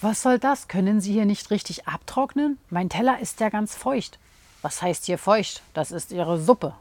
Was soll das? Können Sie hier nicht richtig abtrocknen? Mein Teller ist ja ganz feucht. Was heißt hier feucht? Das ist Ihre Suppe.